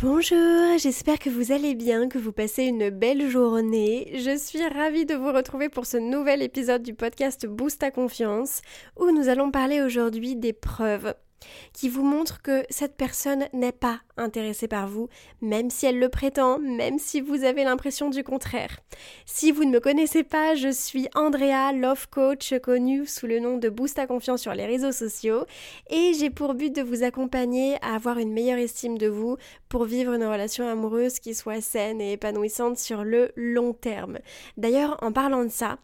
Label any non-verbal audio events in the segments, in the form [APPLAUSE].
Bonjour, j'espère que vous allez bien, que vous passez une belle journée. Je suis ravie de vous retrouver pour ce nouvel épisode du podcast Boost à confiance où nous allons parler aujourd'hui des preuves qui vous montre que cette personne n'est pas intéressée par vous, même si elle le prétend, même si vous avez l'impression du contraire. Si vous ne me connaissez pas, je suis Andrea, love coach, connue sous le nom de Boost à confiance sur les réseaux sociaux, et j'ai pour but de vous accompagner à avoir une meilleure estime de vous pour vivre une relation amoureuse qui soit saine et épanouissante sur le long terme. D'ailleurs, en parlant de ça,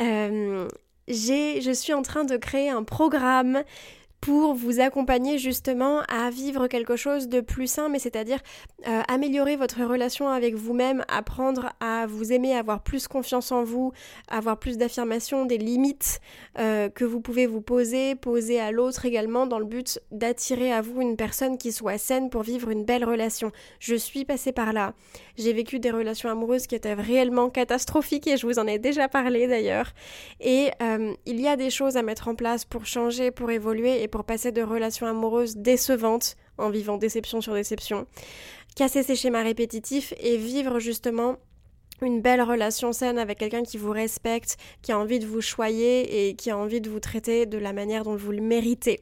euh, je suis en train de créer un programme pour vous accompagner justement à vivre quelque chose de plus sain, mais c'est-à-dire euh, améliorer votre relation avec vous-même, apprendre à vous aimer, avoir plus confiance en vous, avoir plus d'affirmation, des limites euh, que vous pouvez vous poser, poser à l'autre également dans le but d'attirer à vous une personne qui soit saine pour vivre une belle relation. Je suis passée par là. J'ai vécu des relations amoureuses qui étaient réellement catastrophiques et je vous en ai déjà parlé d'ailleurs. Et euh, il y a des choses à mettre en place pour changer, pour évoluer pour passer de relations amoureuses décevantes en vivant déception sur déception, casser ces schémas répétitifs et vivre justement une belle relation saine avec quelqu'un qui vous respecte, qui a envie de vous choyer et qui a envie de vous traiter de la manière dont vous le méritez.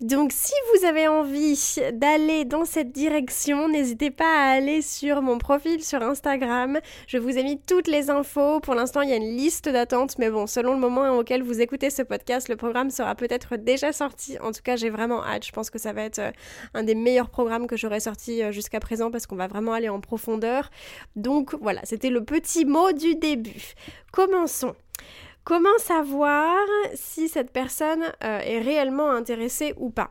Donc si vous avez envie d'aller dans cette direction, n'hésitez pas à aller sur mon profil sur Instagram. Je vous ai mis toutes les infos. Pour l'instant, il y a une liste d'attente, mais bon, selon le moment auquel vous écoutez ce podcast, le programme sera peut-être déjà sorti. En tout cas, j'ai vraiment hâte. Je pense que ça va être euh, un des meilleurs programmes que j'aurais sorti euh, jusqu'à présent parce qu'on va vraiment aller en profondeur. Donc voilà, c'était le mot du début. Commençons. Comment savoir si cette personne euh, est réellement intéressée ou pas?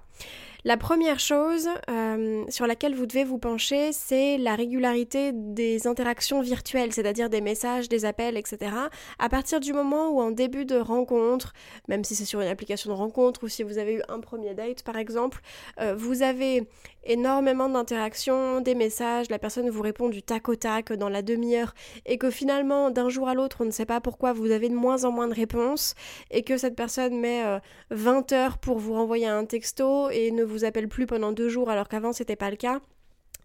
La première chose euh, sur laquelle vous devez vous pencher, c'est la régularité des interactions virtuelles, c'est-à-dire des messages, des appels, etc. À partir du moment où en début de rencontre, même si c'est sur une application de rencontre ou si vous avez eu un premier date par exemple, euh, vous avez énormément d'interactions, des messages, la personne vous répond du tac au tac dans la demi-heure et que finalement d'un jour à l'autre on ne sait pas pourquoi vous avez de moins en moins de réponses et que cette personne met 20 euh, heures pour vous renvoyer un texto et ne vous appelle plus pendant deux jours alors qu'avant c'était pas le cas.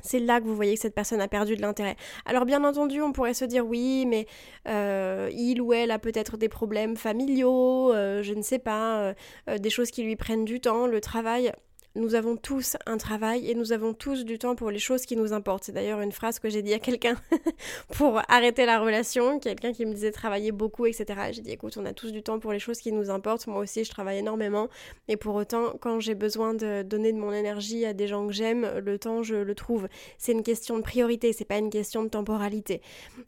C'est là que vous voyez que cette personne a perdu de l'intérêt. Alors bien entendu, on pourrait se dire oui, mais euh, il ou elle a peut-être des problèmes familiaux, euh, je ne sais pas, des choses qui lui prennent du temps, le travail nous avons tous un travail et nous avons tous du temps pour les choses qui nous importent. C'est d'ailleurs une phrase que j'ai dit à quelqu'un [LAUGHS] pour arrêter la relation, quelqu'un qui me disait travailler beaucoup, etc. J'ai dit écoute, on a tous du temps pour les choses qui nous importent. Moi aussi, je travaille énormément. Et pour autant, quand j'ai besoin de donner de mon énergie à des gens que j'aime, le temps, je le trouve. C'est une question de priorité, c'est pas une question de temporalité.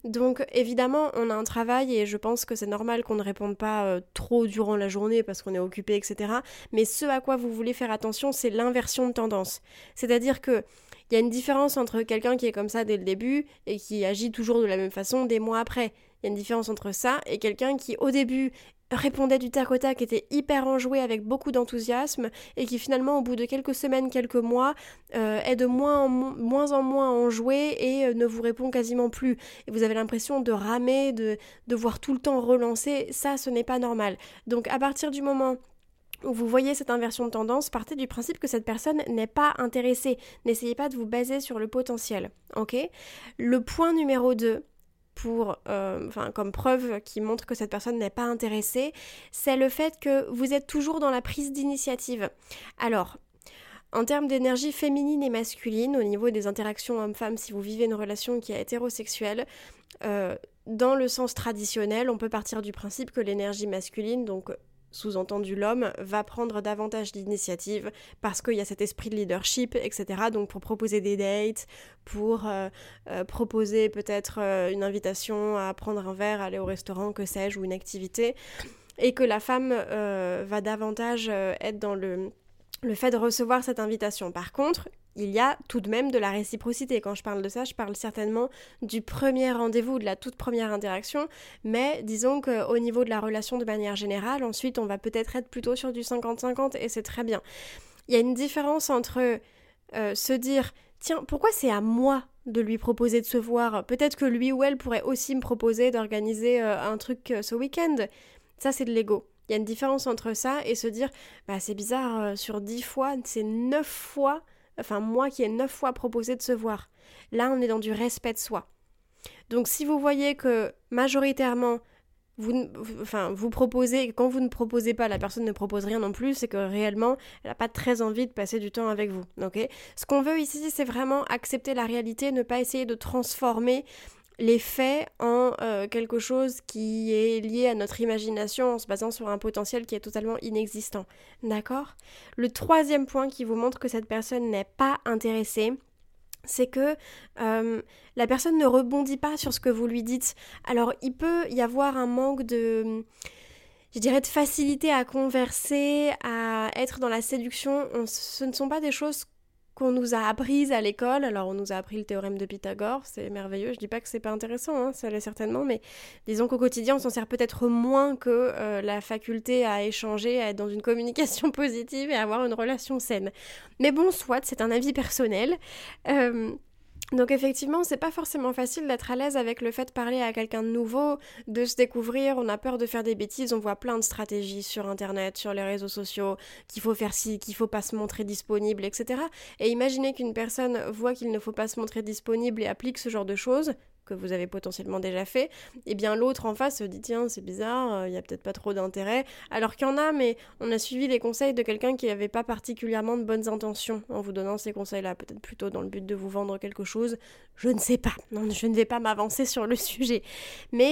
Donc évidemment, on a un travail et je pense que c'est normal qu'on ne réponde pas euh, trop durant la journée parce qu'on est occupé, etc. Mais ce à quoi vous voulez faire attention, c'est l'inversion de tendance. C'est-à-dire que il y a une différence entre quelqu'un qui est comme ça dès le début et qui agit toujours de la même façon des mois après. Il y a une différence entre ça et quelqu'un qui au début répondait du tac au tac, était hyper enjoué avec beaucoup d'enthousiasme et qui finalement au bout de quelques semaines, quelques mois euh, est de moins en, moins en moins enjoué et euh, ne vous répond quasiment plus. Et vous avez l'impression de ramer, de devoir tout le temps relancer, ça ce n'est pas normal. Donc à partir du moment où vous voyez cette inversion de tendance, partez du principe que cette personne n'est pas intéressée. N'essayez pas de vous baser sur le potentiel. Ok? Le point numéro 2, pour, euh, comme preuve qui montre que cette personne n'est pas intéressée, c'est le fait que vous êtes toujours dans la prise d'initiative. Alors, en termes d'énergie féminine et masculine, au niveau des interactions hommes-femmes, si vous vivez une relation qui est hétérosexuelle, euh, dans le sens traditionnel, on peut partir du principe que l'énergie masculine, donc sous-entendu l'homme, va prendre davantage d'initiative parce qu'il y a cet esprit de leadership, etc. Donc pour proposer des dates, pour euh, euh, proposer peut-être euh, une invitation à prendre un verre, aller au restaurant, que sais-je, ou une activité, et que la femme va davantage être dans le, le fait de recevoir cette invitation. Par contre, il y a tout de même de la réciprocité. Quand je parle de ça, je parle certainement du premier rendez-vous, de la toute première interaction, mais disons qu'au niveau de la relation de manière générale, ensuite on va peut-être être plutôt sur du 50-50 et c'est très bien. Il y a une différence entre euh, se dire tiens, pourquoi c'est à moi de lui proposer de se voir? Peut-être que lui ou elle pourrait aussi me proposer d'organiser euh, un truc euh, ce week-end. Ça, c'est de l'ego. Il y a une différence entre ça et se dire bah, c'est bizarre, sur dix fois, c'est neuf fois enfin moi qui ai neuf fois proposé de se voir. Là, on est dans du respect de soi. Donc si vous voyez que majoritairement vous, enfin, vous proposez, quand vous ne proposez pas, la personne ne propose rien non plus, c'est que réellement, elle n'a pas très envie de passer du temps avec vous. Ce qu'on veut ici, c'est vraiment accepter la réalité, ne pas essayer de transformer les faits en euh, quelque chose qui est lié à notre imagination en se basant sur un potentiel qui est totalement inexistant. D'accord? Le troisième point qui vous montre que cette personne n'est pas intéressée, c'est que euh, la personne ne rebondit pas sur ce que vous lui dites. Alors il peut y avoir un manque de je dirais de facilité à converser, à être dans la séduction. ce ne sont pas des choses qu'on nous a apprises à l'école. Alors, on nous a appris le théorème de Pythagore, c'est merveilleux. Je dis pas que c'est pas intéressant, hein, ça l'est certainement, mais disons qu'au quotidien, on s'en sert peut-être moins que euh, la faculté à échanger, à être dans une [LAUGHS] communication positive et à avoir une relation saine. Mais bon, soit, c'est un avis personnel. Euh, donc effectivement, c'est pas forcément facile d'être à l'aise avec le fait de parler à quelqu'un de nouveau, de se découvrir, on a peur de faire des bêtises, on voit plein de stratégies sur internet, sur les réseaux sociaux, qu'il faut faire ci, qu'il faut pas se montrer disponible, etc. Et imaginez qu'une personne voit qu'il ne faut pas se montrer disponible et applique ce genre de choses, que vous avez potentiellement déjà fait, et eh bien l'autre en face se dit tiens c'est bizarre, euh, il y a peut-être pas trop d'intérêt, alors qu'il y en a, mais on a suivi les conseils de quelqu'un qui n'avait pas particulièrement de bonnes intentions en vous donnant ces conseils-là, peut-être plutôt dans le but de vous vendre quelque chose, je ne sais pas, non, je ne vais pas m'avancer sur le [LAUGHS] sujet, mais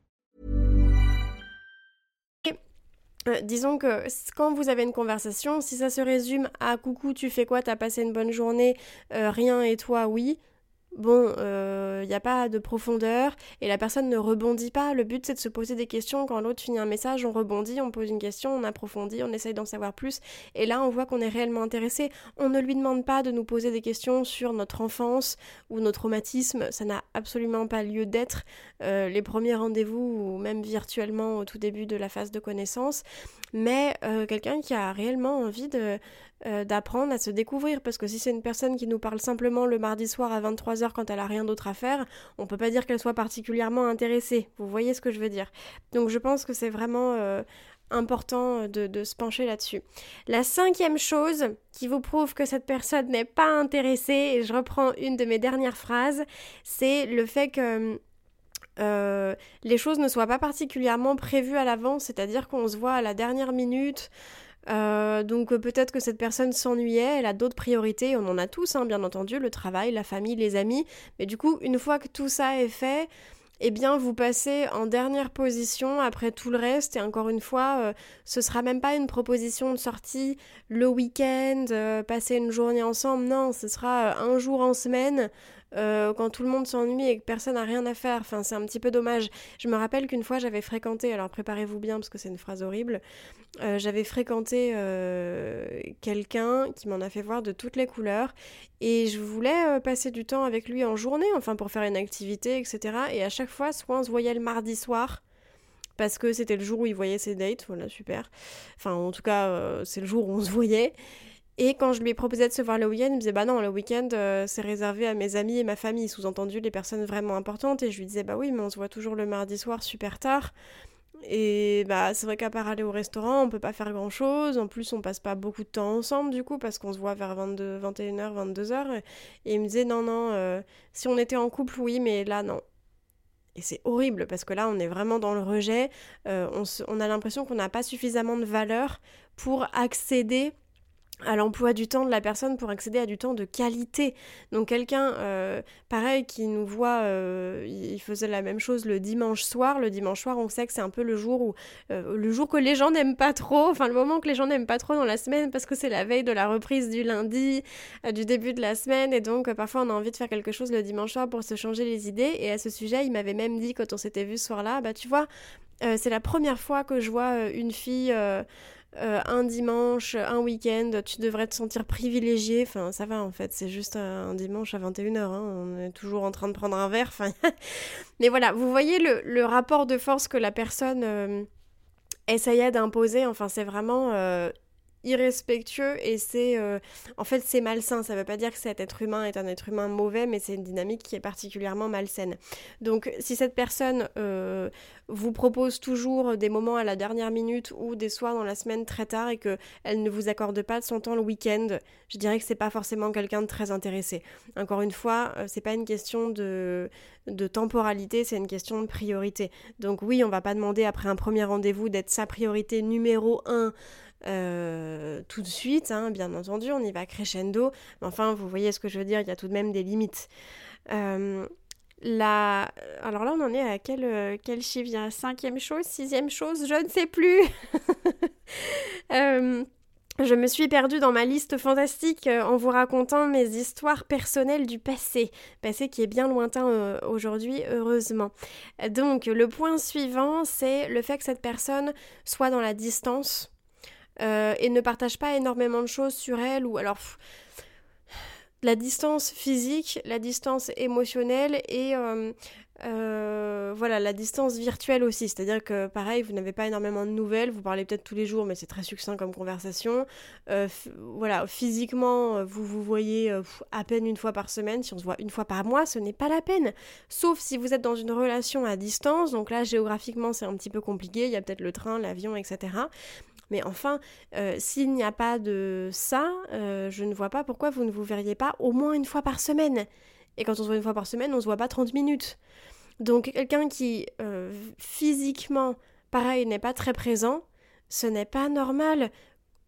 Euh, disons que quand vous avez une conversation, si ça se résume à « coucou, tu fais quoi? T'as passé une bonne journée? Euh, Rien et toi, oui ?» Bon, il euh, n'y a pas de profondeur et la personne ne rebondit pas. Le but c'est de se poser des questions. Quand l'autre finit un message, on rebondit, on pose une question, on approfondit, on essaye d'en savoir plus. Et là, on voit qu'on est réellement intéressé. On ne lui demande pas de nous poser des questions sur notre enfance ou nos traumatismes. Ça n'a absolument pas lieu d'être. Euh, les premiers rendez-vous ou même virtuellement au tout début de la phase de connaissance. Mais euh, quelqu'un qui a réellement envie de euh, d'apprendre à se découvrir parce que si c'est une personne qui nous parle simplement le mardi soir à 23h quand elle a rien d'autre à faire, on peut pas dire qu'elle soit particulièrement intéressée. Vous voyez ce que je veux dire? Donc je pense que c'est vraiment euh, important de, de, se pencher là-dessus. La cinquième chose qui vous prouve que cette personne n'est pas intéressée, et je reprends une de mes dernières phrases, c'est le fait que euh, les choses ne soient pas particulièrement prévues à l'avance, c'est-à-dire qu'on se voit à la dernière minute, euh, donc euh, peut-être que cette personne s'ennuyait, elle a d'autres priorités, on en a tous, hein, bien entendu, le travail, la famille, les amis. Mais du coup, une fois que tout ça est fait, eh bien vous passez en dernière position après tout le reste et encore une fois euh, ce sera même pas une proposition de sortie le week-end passer une journée ensemble non ce sera un jour en semaine euh, quand tout le monde s'ennuie et que personne n'a rien à faire. Enfin, c'est un petit peu dommage. Je me rappelle qu'une fois, j'avais fréquenté, alors préparez-vous bien parce que c'est une phrase horrible, euh, j'avais fréquenté euh, quelqu'un qui m'en a fait voir de toutes les couleurs et je voulais passer du temps avec lui en journée, enfin pour faire une activité, etc. Et à chaque fois, soit on se voyait le mardi soir, parce que c'était le jour où il voyait ses dates, voilà, super. Enfin, en tout cas, c'est le jour où on se voyait. Et quand je lui ai proposé de se voir le week-end, il me disait bah non, le week-end euh, c'est réservé à mes amis et ma famille, sous-entendu les personnes vraiment importantes. Et je lui disais bah oui, mais on se voit toujours le mardi soir super tard. Et bah c'est vrai qu'à part aller au restaurant, on peut pas faire grand chose. En plus, on passe pas beaucoup de temps ensemble du coup parce qu'on se voit vers 22, 21h, 22h. Et, il me disait non, non, euh, si on était en couple, oui, mais là non. Et c'est horrible parce que là, on est vraiment dans le rejet. Euh, on a l'impression qu'on n'a pas suffisamment de valeur pour accéder à l'emploi du temps de la personne pour accéder à du temps de qualité. Donc quelqu'un, euh, pareil, qui nous voit, euh, il faisait la même chose le dimanche soir. Le dimanche soir, on sait que c'est un peu le jour où, euh, le jour que les gens n'aiment pas trop, enfin le moment que les gens n'aiment pas trop dans la semaine parce que c'est la veille de la reprise du lundi, du début de la semaine, et donc parfois on a envie de faire quelque chose le dimanche soir pour se changer les idées. Et à ce sujet, il m'avait même dit quand on s'était vu ce soir-là, bah tu vois, c'est la première fois que je vois une fille euh, un dimanche, un week-end, tu devrais te sentir privilégié. Enfin, ça va en fait, c'est juste un, dimanche à 21h. Hein. On est toujours en train de prendre un verre. [LAUGHS] Mais voilà, vous voyez le, rapport de force que la personne euh, essayait d'imposer. Enfin, c'est vraiment euh, irrespectueux et c'est euh, en fait c'est malsain. Ça veut pas dire que cet être humain est un être humain mauvais mais c'est une dynamique qui est particulièrement malsaine. Donc si cette personne euh, vous propose toujours des moments à la dernière minute ou des soirs dans la semaine très tard et que elle ne vous accorde pas son temps le week-end je dirais que c'est pas forcément quelqu'un de très intéressé. Encore une fois euh, c'est pas une question de de temporalité c'est une question de priorité. Donc oui on va pas demander après un premier rendez-vous d'être sa priorité numéro un euh, tout de suite, hein, bien entendu, on y va crescendo. Mais enfin, vous voyez ce que je veux dire, il y a tout de même des limites. Euh. Alors là, on en est à quel, euh, quel chiffre? Il y a cinquième chose, sixième chose, je ne sais plus. [LAUGHS] je me suis perdue dans ma liste fantastique en vous racontant mes histoires personnelles du passé, passé qui est bien lointain aujourd'hui, heureusement. Donc, le point suivant, c'est le fait que cette personne soit dans la distance euh, et ne partage pas énormément de choses sur elle ou alors la distance physique, la distance émotionnelle et euh, euh, voilà la distance virtuelle aussi. C'est-à-dire que pareil, vous n'avez pas énormément de nouvelles, vous parlez peut-être tous les jours, mais c'est très succinct comme conversation. voilà, physiquement, vous vous voyez à peine une fois par semaine. Si on se voit une fois par mois, ce n'est pas la peine. Sauf si vous êtes dans une relation à distance. Donc là, géographiquement, c'est un petit peu compliqué. Il y a peut-être le train, l'avion, etc. Mais enfin, euh, s'il n'y a pas de ça, euh, je ne vois pas pourquoi vous ne vous verriez pas au moins une fois par semaine. Et quand on se voit une fois par semaine, on se voit pas 30 minutes. Donc quelqu'un qui euh, physiquement, pareil, n'est pas très présent, ce n'est pas normal.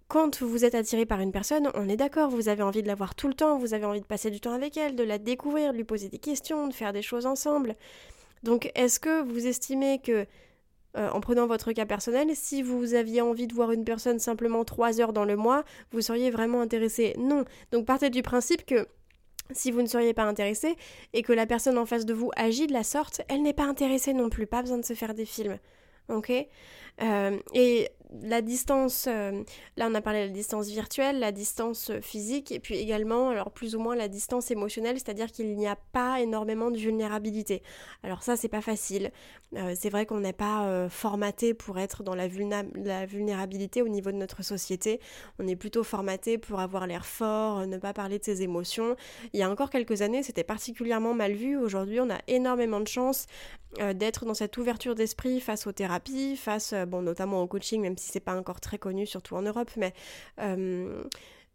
Quand vous êtes attiré par une personne, on est d'accord, vous avez envie de la voir tout le temps, vous avez envie de passer du temps avec elle, de la découvrir, de lui poser des questions, de faire des choses ensemble. Donc est-ce que vous estimez que euh, en prenant votre cas personnel, si vous aviez envie de voir une personne simplement 3 heures dans le mois, vous seriez vraiment intéressé Non. Donc partez du principe que Si vous ne seriez pas intéressé et que la personne en face de vous agit de la sorte, elle n'est pas intéressée non plus, pas besoin de se faire des films. Ok? Euh, Et la distance, euh, là on a parlé de la distance virtuelle, la distance physique, et puis également, alors plus ou moins la distance émotionnelle, c'est-à-dire qu'il n'y a pas énormément de vulnérabilité. Alors ça c'est pas facile. Euh, c'est vrai qu'on n'est pas euh, formaté pour être dans la, la, vulnérabilité au niveau de notre société. On est plutôt formaté pour avoir l'air fort, ne pas parler de ses émotions. Il y a encore quelques années, c'était particulièrement mal vu. Aujourd'hui, on a énormément de chance d'être dans cette ouverture d'esprit face aux thérapies, face, bon, notamment au coaching, même si si c'est pas encore très connu, surtout en Europe, mais euh,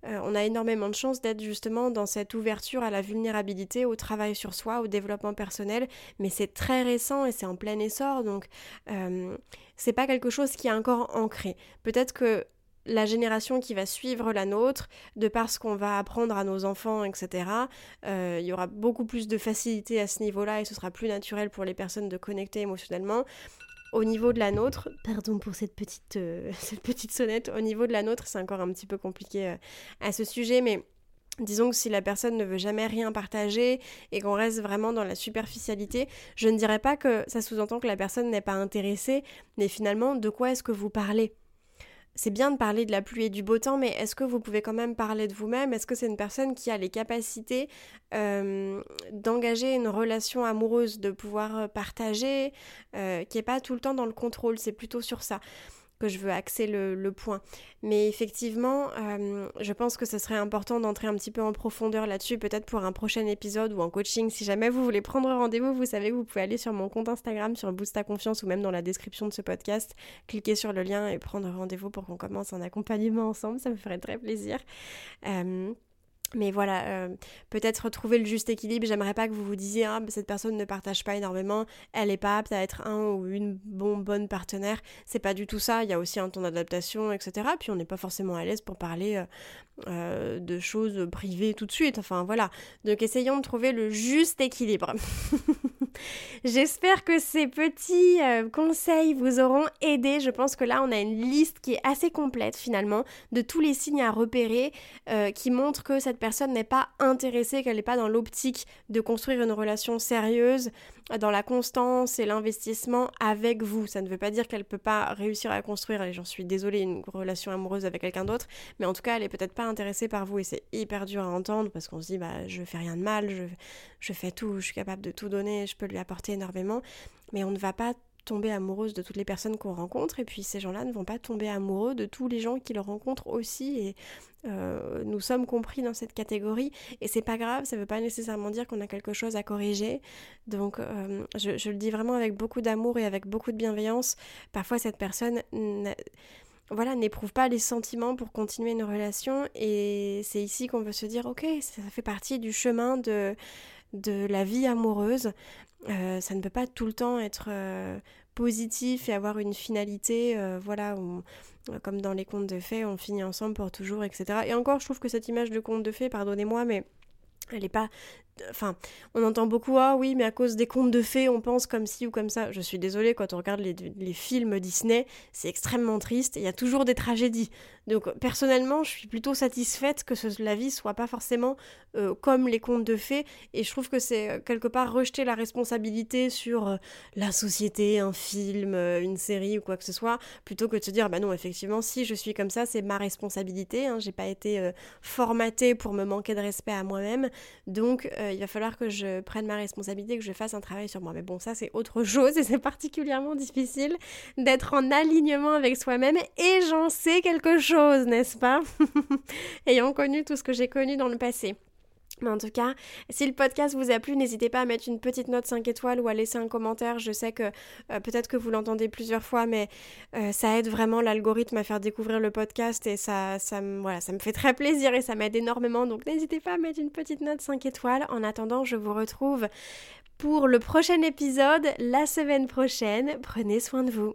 euh, on a énormément de chance d'être justement dans cette ouverture à la vulnérabilité, au travail sur soi, au développement personnel, mais c'est très récent et c'est en plein essor, donc euh, c'est pas quelque chose qui est encore ancré. Peut-être que la génération qui va suivre la nôtre, de par ce qu'on va apprendre à nos enfants, etc., il y aura beaucoup plus de facilité à ce niveau-là et ce sera plus naturel pour les personnes de connecter émotionnellement au niveau de la nôtre, pardon pour cette petite, euh, [LAUGHS] cette petite sonnette, au niveau de la nôtre, c'est encore un petit peu compliqué euh, à ce sujet, mais Disons que si la personne ne veut jamais rien partager et qu'on reste vraiment dans la superficialité, je ne dirais pas que ça sous-entend que la personne n'est pas intéressée, mais finalement, de quoi est-ce que vous parlez? C'est bien de parler de la pluie et du beau temps, mais est-ce que vous pouvez quand même parler de vous-même? Est-ce que c'est une personne qui a les capacités euh, d'engager une relation amoureuse, de pouvoir euh, partager, euh, qui n'est pas tout le temps dans le contrôle? C'est plutôt sur ça que je veux axer le, point. Mais effectivement, euh, je pense que ce serait important d'entrer un petit peu en profondeur là-dessus, peut-être pour un prochain épisode ou en coaching. Si jamais vous voulez prendre rendez-vous, vous savez, vous pouvez aller sur mon compte Instagram, sur Boost ta confiance ou même dans la description de ce podcast, cliquer sur le lien et prendre rendez-vous pour qu'on commence un accompagnement ensemble. Ça me ferait très plaisir. Euh, mais voilà, euh, peut-être retrouver le juste équilibre. J'aimerais pas que vous vous disiez, ah, cette personne ne partage pas énormément, elle est pas apte à être un ou une bon, bonne partenaire. C'est pas du tout ça. Il y a aussi un temps d'adaptation, etc. Puis on n'est pas forcément à l'aise pour parler euh, euh, de choses privées tout de suite. Enfin voilà. Donc essayons de trouver le juste équilibre. [LAUGHS] J'espère que ces petits conseils vous auront aidé. Je pense que là, on a une liste qui est assez complète finalement de tous les signes à repérer qui montrent que cette personne n'est pas intéressée, qu'elle n'est pas dans l'optique de construire une relation sérieuse, dans la constance et l'investissement avec vous. Ça ne veut pas dire qu'elle ne peut pas réussir à construire, et j'en suis désolée, une relation amoureuse avec quelqu'un d'autre, mais en tout cas, elle est peut-être pas intéressée par vous et c'est hyper dur à entendre parce qu'on se dit, bah, je fais rien de mal, je, je fais tout, je suis capable de tout donner, je peux lui apporter énormément, mais on ne va pas tomber amoureuse de toutes les personnes qu'on rencontre et puis ces gens-là ne vont pas tomber amoureux de tous les gens qu'ils rencontrent aussi et euh, nous sommes compris dans cette catégorie et c'est pas grave, ça veut pas nécessairement dire qu'on a quelque chose à corriger. Donc euh, je, le dis vraiment avec beaucoup d'amour et avec beaucoup de bienveillance. Parfois cette personne voilà, n'éprouve pas les sentiments pour continuer une relation et c'est ici qu'on veut se dire ok, ça fait partie du chemin de, de la vie amoureuse. Euh, ça ne peut pas tout le temps être euh, positif et avoir une finalité, euh, voilà, comme dans les contes de fées, on finit ensemble pour toujours, etc. Et encore, je trouve que cette image de conte de fées, pardonnez-moi, mais elle n'est pas Enfin, on entend beaucoup Ah oui, mais à cause des contes de fées, on pense comme ci ou comme ça. Je suis désolée, quand on regarde les, films Disney, c'est extrêmement triste il y a toujours des tragédies. Donc, personnellement, je suis plutôt satisfaite que la vie soit pas forcément euh, comme les contes de fées. Et je trouve que c'est euh, quelque part rejeter la responsabilité sur euh, la société, un film, une série ou quoi que ce soit, plutôt que de se dire Bah non, effectivement, si je suis comme ça, c'est ma responsabilité. Hein, J'ai pas été formatée pour me manquer de respect à moi-même. Donc, euh, il va falloir que je prenne ma responsabilité, que je fasse un travail sur moi. Mais bon, ça c'est autre chose et c'est particulièrement difficile d'être en alignement avec soi-même et j'en sais quelque chose, n'est-ce pas? [LAUGHS] Ayant connu tout ce que j'ai connu dans le passé. Mais en tout cas, si le podcast vous a plu, n'hésitez pas à mettre une petite note 5 étoiles ou à laisser un commentaire. Je sais que euh, peut-être que vous l'entendez plusieurs fois, mais euh, ça aide vraiment l'algorithme à faire découvrir le podcast et ça, voilà, ça me fait très plaisir et ça m'aide énormément. Donc n'hésitez pas à mettre une petite note 5 étoiles. En attendant, je vous retrouve pour le prochain épisode la semaine prochaine. Prenez soin de vous.